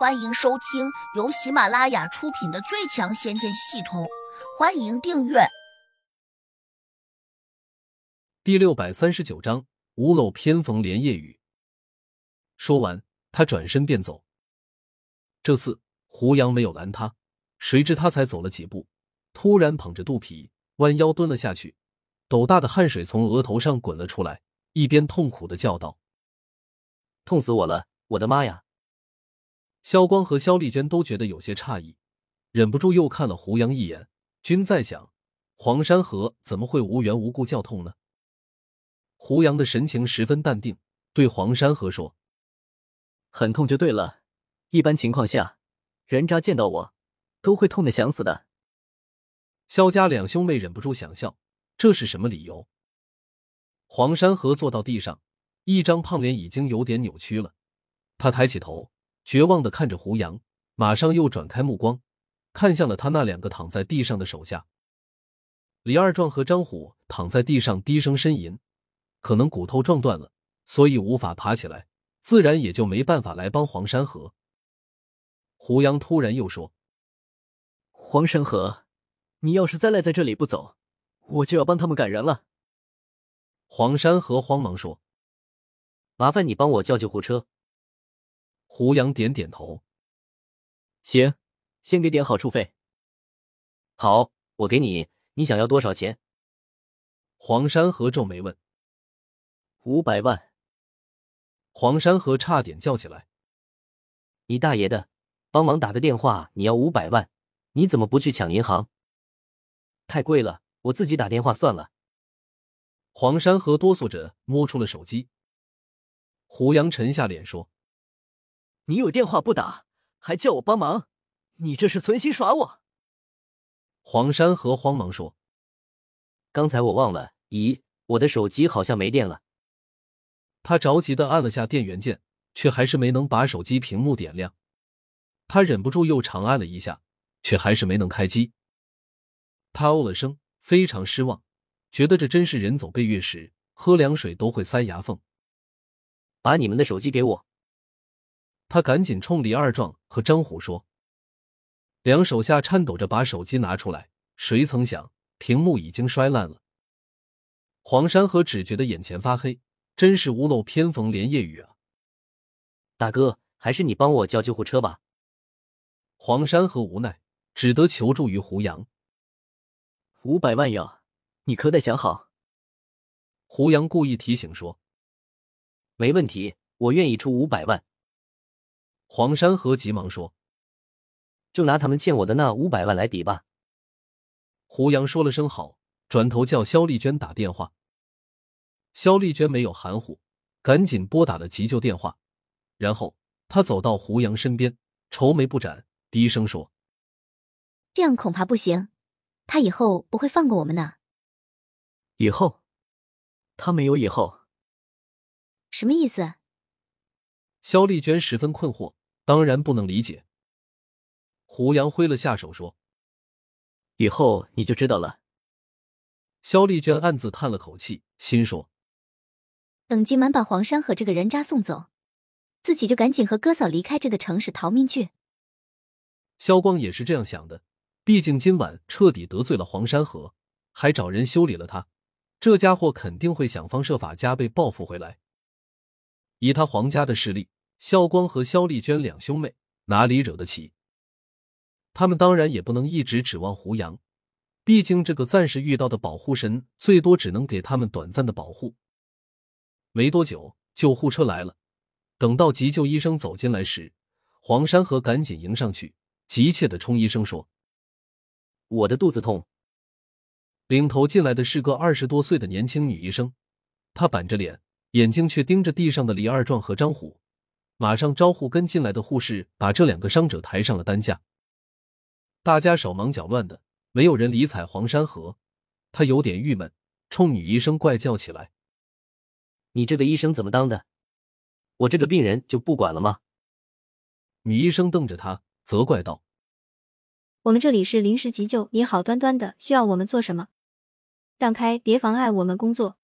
欢迎收听由喜马拉雅出品的《最强仙剑系统》，欢迎订阅。第六百三十九章：屋漏偏逢连夜雨。说完，他转身便走。这次胡杨没有拦他，谁知他才走了几步，突然捧着肚皮弯腰蹲了下去，斗大的汗水从额头上滚了出来，一边痛苦的叫道：“痛死我了！我的妈呀！”萧光和肖丽娟都觉得有些诧异，忍不住又看了胡杨一眼。均在想，黄山河怎么会无缘无故叫痛呢？胡杨的神情十分淡定，对黄山河说：“很痛就对了，一般情况下，人渣见到我都会痛的想死的。”肖家两兄妹忍不住想笑，这是什么理由？黄山河坐到地上，一张胖脸已经有点扭曲了，他抬起头。绝望的看着胡杨，马上又转开目光，看向了他那两个躺在地上的手下。李二壮和张虎躺在地上低声呻吟，可能骨头撞断了，所以无法爬起来，自然也就没办法来帮黄山河。胡杨突然又说：“黄山河，你要是再赖在这里不走，我就要帮他们赶人了。”黄山河慌忙说：“麻烦你帮我叫救护车。”胡杨点点头，行，先给点好处费。好，我给你。你想要多少钱？黄山河皱眉问。五百万。黄山河差点叫起来：“你大爷的！帮忙打个电话，你要五百万？你怎么不去抢银行？太贵了，我自己打电话算了。”黄山河哆嗦着摸出了手机。胡杨沉下脸说。你有电话不打，还叫我帮忙，你这是存心耍我？黄山河慌忙说：“刚才我忘了，咦，我的手机好像没电了。”他着急的按了下电源键，却还是没能把手机屏幕点亮。他忍不住又长按了一下，却还是没能开机。他哦了声，非常失望，觉得这真是人走背月时，喝凉水都会塞牙缝。把你们的手机给我。他赶紧冲李二壮和张虎说：“两手下颤抖着把手机拿出来，谁曾想屏幕已经摔烂了。”黄山河只觉得眼前发黑，真是屋漏偏逢连夜雨啊！大哥，还是你帮我叫救护车吧。黄山河无奈，只得求助于胡杨。五百万呀，你可得想好。胡杨故意提醒说：“没问题，我愿意出五百万。”黄山河急忙说：“就拿他们欠我的那五百万来抵吧。”胡杨说了声好，转头叫肖丽娟打电话。肖丽娟没有含糊，赶紧拨打了急救电话。然后他走到胡杨身边，愁眉不展，低声说：“这样恐怕不行，他以后不会放过我们呢。”以后？他没有以后？什么意思？肖丽娟十分困惑。当然不能理解。胡杨挥了下手说：“以后你就知道了。”肖丽娟暗自叹了口气，心说：“等今晚把黄山和这个人渣送走，自己就赶紧和哥嫂离开这个城市逃命去。”肖光也是这样想的，毕竟今晚彻底得罪了黄山河，还找人修理了他，这家伙肯定会想方设法加倍报复回来。以他黄家的势力。萧光和萧丽娟两兄妹哪里惹得起？他们当然也不能一直指望胡杨，毕竟这个暂时遇到的保护神最多只能给他们短暂的保护。没多久，救护车来了。等到急救医生走进来时，黄山河赶紧迎上去，急切的冲医生说：“我的肚子痛。”领头进来的是个二十多岁的年轻女医生，她板着脸，眼睛却盯着地上的李二壮和张虎。马上招呼跟进来的护士，把这两个伤者抬上了担架。大家手忙脚乱的，没有人理睬黄山河，他有点郁闷，冲女医生怪叫起来：“你这个医生怎么当的？我这个病人就不管了吗？”女医生瞪着他，责怪道：“我们这里是临时急救，你好端端的需要我们做什么？让开，别妨碍我们工作。”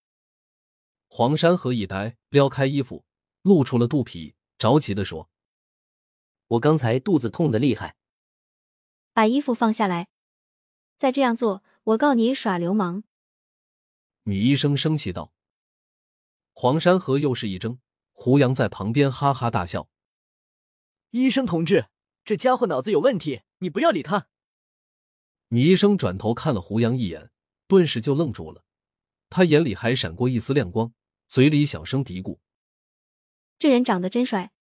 黄山河一呆，撩开衣服，露出了肚皮。着急的说：“我刚才肚子痛的厉害。把衣服放下来，再这样做，我告你耍流氓！女医生生气道。黄山河又是一怔，胡杨在旁边哈哈大笑。医生同志，这家伙脑子有问题，你不要理他。女医生转头看了胡杨一眼，顿时就愣住了，他眼里还闪过一丝亮光，嘴里小声嘀咕：“这人长得真帅。”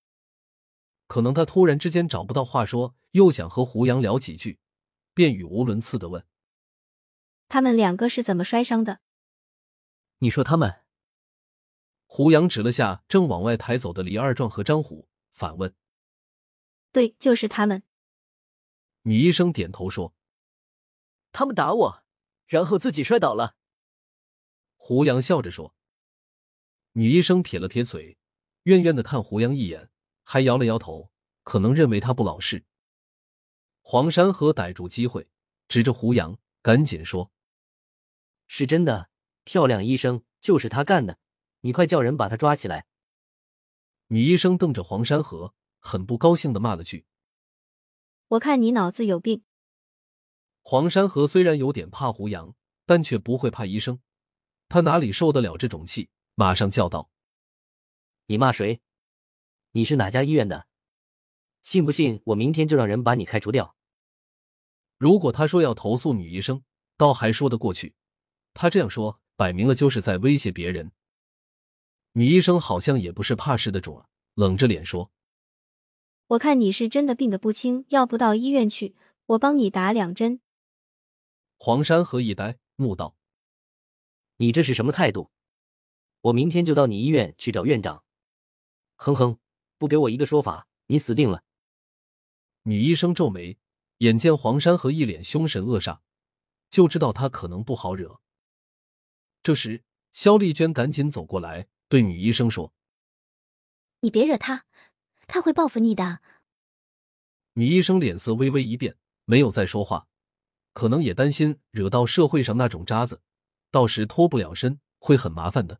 可能他突然之间找不到话说，又想和胡杨聊几句，便语无伦次的问：“他们两个是怎么摔伤的？”你说他们？胡杨指了下正往外抬走的李二壮和张虎，反问：“对，就是他们。”女医生点头说。他们打我，然后自己摔倒了。胡杨笑着说。女医生撇了撇嘴，怨怨的看胡杨一眼，还摇了摇头，可能认为他不老实。黄山河逮住机会，指着胡杨，赶紧说：“是真的，漂亮医生就是他干的，你快叫人把他抓起来。”女医生瞪着黄山河，很不高兴的骂了句：“我看你脑子有病。”黄山河虽然有点怕胡杨，但却不会怕医生。他哪里受得了这种气？马上叫道：“你骂谁？你是哪家医院的？信不信我明天就让人把你开除掉？”如果他说要投诉女医生，倒还说得过去。他这样说，摆明了就是在威胁别人。女医生好像也不是怕事的主，冷着脸说：“我看你是真的病得不轻，要不到医院去，我帮你打两针。”黄山河一呆，怒道：“你这是什么态度？我明天就到你医院去找院长。哼哼，不给我一个说法，你死定了。”女医生皱眉，眼见黄山河一脸凶神恶煞，就知道他可能不好惹。这时，肖丽娟赶紧走过来，对女医生说：“你别惹他，他会报复你的。”女医生脸色微微一变，没有再说话。可能也担心惹到社会上那种渣子，到时脱不了身会很麻烦的。